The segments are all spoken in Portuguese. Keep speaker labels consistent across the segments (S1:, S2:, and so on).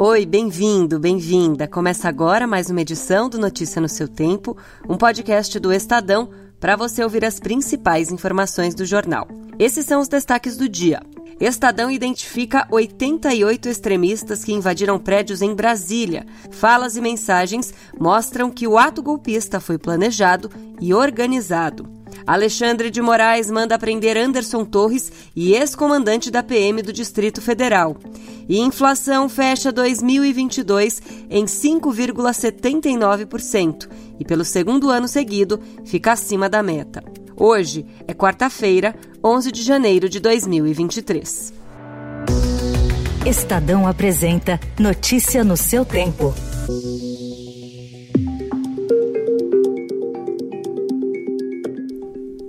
S1: Oi, bem-vindo, bem-vinda. Começa agora mais uma edição do Notícia no seu Tempo, um podcast do Estadão para você ouvir as principais informações do jornal. Esses são os destaques do dia. Estadão identifica 88 extremistas que invadiram prédios em Brasília. Falas e mensagens mostram que o ato golpista foi planejado e organizado. Alexandre de Moraes manda prender Anderson Torres e ex-comandante da PM do Distrito Federal. E inflação fecha 2022 em 5,79% e pelo segundo ano seguido fica acima da meta. Hoje é quarta-feira, 11 de janeiro de 2023.
S2: Estadão apresenta Notícia no seu tempo.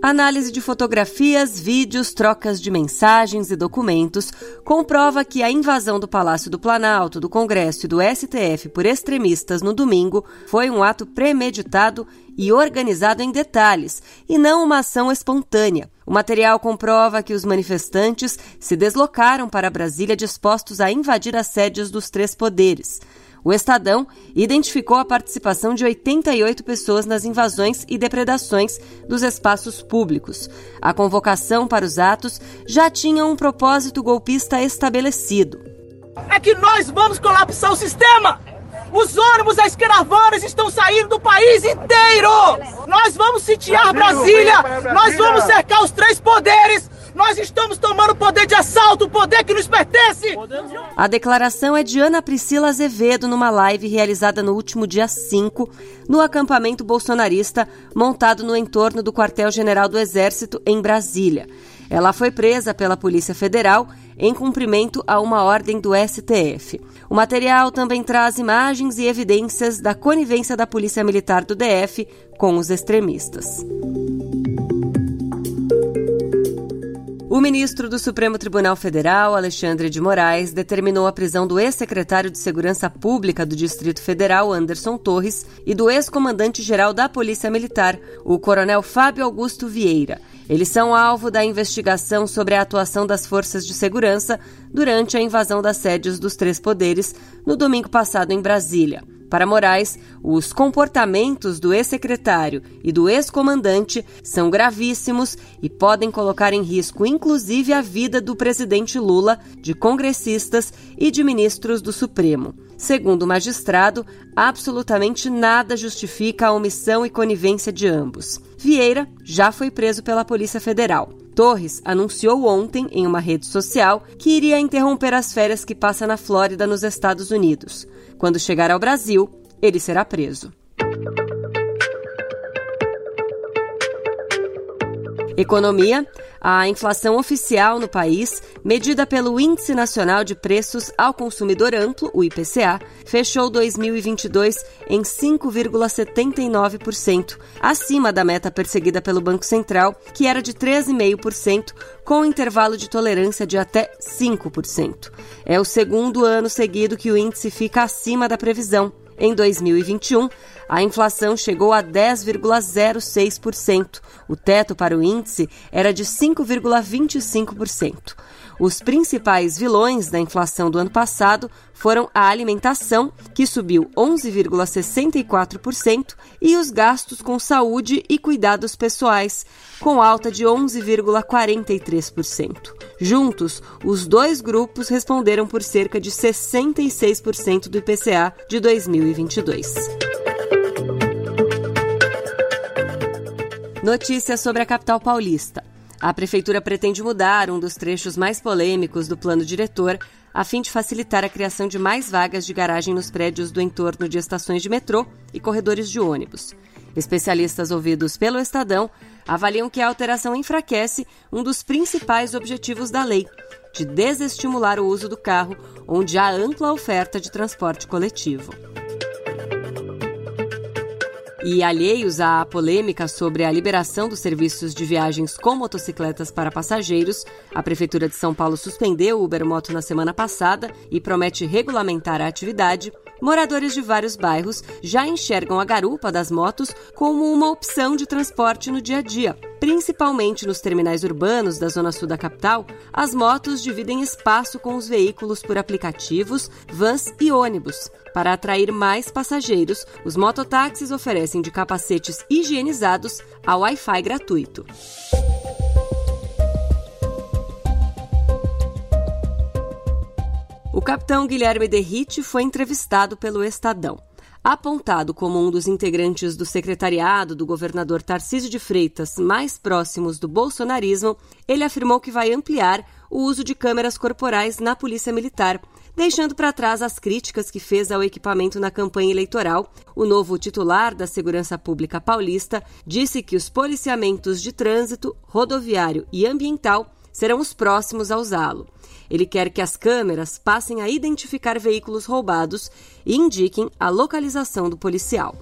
S1: Análise de fotografias, vídeos, trocas de mensagens e documentos comprova que a invasão do Palácio do Planalto, do Congresso e do STF por extremistas no domingo foi um ato premeditado e organizado em detalhes, e não uma ação espontânea. O material comprova que os manifestantes se deslocaram para Brasília dispostos a invadir as sedes dos três poderes. O Estadão identificou a participação de 88 pessoas nas invasões e depredações dos espaços públicos. A convocação para os atos já tinha um propósito golpista estabelecido.
S3: É que nós vamos colapsar o sistema! Os ônibus, as caravanas estão saindo do país inteiro! Nós vamos sitiar Brasília! Nós vamos cercar os três poderes!
S1: A declaração é de Ana Priscila Azevedo numa live realizada no último dia 5, no acampamento bolsonarista montado no entorno do quartel-general do Exército em Brasília. Ela foi presa pela Polícia Federal em cumprimento a uma ordem do STF. O material também traz imagens e evidências da conivência da Polícia Militar do DF com os extremistas. O ministro do Supremo Tribunal Federal, Alexandre de Moraes, determinou a prisão do ex-secretário de Segurança Pública do Distrito Federal, Anderson Torres, e do ex-comandante-geral da Polícia Militar, o coronel Fábio Augusto Vieira. Eles são alvo da investigação sobre a atuação das forças de segurança durante a invasão das sedes dos três poderes no domingo passado em Brasília. Para Moraes, os comportamentos do ex-secretário e do ex-comandante são gravíssimos e podem colocar em risco, inclusive, a vida do presidente Lula, de congressistas e de ministros do Supremo. Segundo o magistrado, absolutamente nada justifica a omissão e conivência de ambos. Vieira já foi preso pela Polícia Federal. Torres anunciou ontem em uma rede social que iria interromper as férias que passa na Flórida, nos Estados Unidos. Quando chegar ao Brasil, ele será preso. Economia. A inflação oficial no país, medida pelo Índice Nacional de Preços ao Consumidor Amplo, o IPCA, fechou 2022 em 5,79%, acima da meta perseguida pelo Banco Central, que era de 13,5%, com intervalo de tolerância de até 5%. É o segundo ano seguido que o índice fica acima da previsão. Em 2021, a inflação chegou a 10,06%. O teto para o índice era de 5,25%. Os principais vilões da inflação do ano passado foram a alimentação, que subiu 11,64%, e os gastos com saúde e cuidados pessoais, com alta de 11,43%. Juntos, os dois grupos responderam por cerca de 66% do IPCA de 2022. Notícias sobre a capital paulista. A prefeitura pretende mudar um dos trechos mais polêmicos do plano diretor a fim de facilitar a criação de mais vagas de garagem nos prédios do entorno de estações de metrô e corredores de ônibus. Especialistas ouvidos pelo Estadão avaliam que a alteração enfraquece um dos principais objetivos da lei, de desestimular o uso do carro onde há ampla oferta de transporte coletivo. E alheios à polêmica sobre a liberação dos serviços de viagens com motocicletas para passageiros, a Prefeitura de São Paulo suspendeu o Ubermoto na semana passada e promete regulamentar a atividade moradores de vários bairros já enxergam a garupa das motos como uma opção de transporte no dia a dia. Principalmente nos terminais urbanos da zona sul da capital, as motos dividem espaço com os veículos por aplicativos, vans e ônibus. Para atrair mais passageiros, os mototáxis oferecem de capacetes higienizados a Wi-Fi gratuito. O capitão Guilherme Derrite foi entrevistado pelo Estadão. Apontado como um dos integrantes do secretariado do governador Tarcísio de Freitas mais próximos do bolsonarismo, ele afirmou que vai ampliar o uso de câmeras corporais na Polícia Militar, deixando para trás as críticas que fez ao equipamento na campanha eleitoral. O novo titular da Segurança Pública Paulista disse que os policiamentos de trânsito, rodoviário e ambiental serão os próximos a usá-lo. Ele quer que as câmeras passem a identificar veículos roubados e indiquem a localização do policial.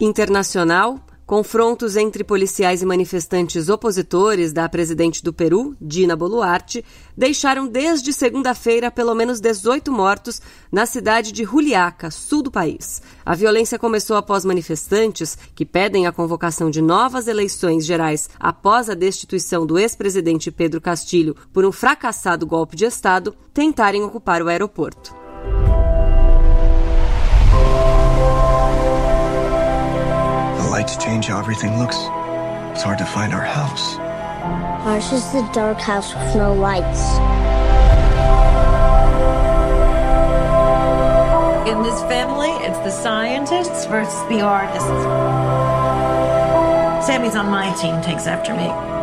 S1: Internacional, Confrontos entre policiais e manifestantes opositores da presidente do Peru, Dina Boluarte, deixaram desde segunda-feira pelo menos 18 mortos na cidade de Juliaca, sul do país. A violência começou após manifestantes, que pedem a convocação de novas eleições gerais após a destituição do ex-presidente Pedro Castilho por um fracassado golpe de Estado, tentarem ocupar o aeroporto. Lights change how everything looks. It's hard to find our house. Ours is the dark house with no lights. In this family, it's the scientists versus the artists. Sammy's on my team, takes after me.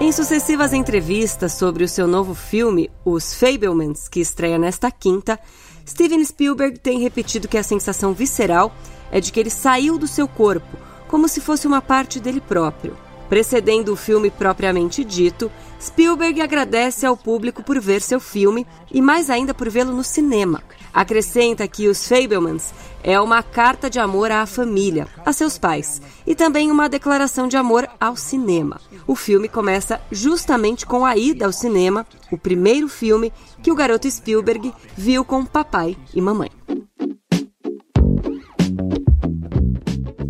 S1: Em sucessivas entrevistas sobre o seu novo filme, Os Fablemans, que estreia nesta quinta, Steven Spielberg tem repetido que a sensação visceral é de que ele saiu do seu corpo, como se fosse uma parte dele próprio. Precedendo o filme propriamente dito, Spielberg agradece ao público por ver seu filme e mais ainda por vê-lo no cinema. Acrescenta que Os Fablemans é uma carta de amor à família, a seus pais, e também uma declaração de amor ao cinema. O filme começa justamente com a ida ao cinema, o primeiro filme que o garoto Spielberg viu com papai e mamãe.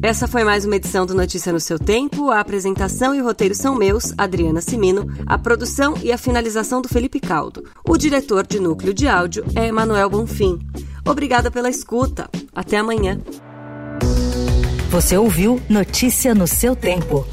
S1: Essa foi mais uma edição do Notícia no seu tempo. A apresentação e o roteiro são meus, Adriana Simino, a produção e a finalização do Felipe Caldo. O diretor de núcleo de áudio é Emanuel Bonfim. Obrigada pela escuta. Até amanhã.
S2: Você ouviu Notícia no seu tempo.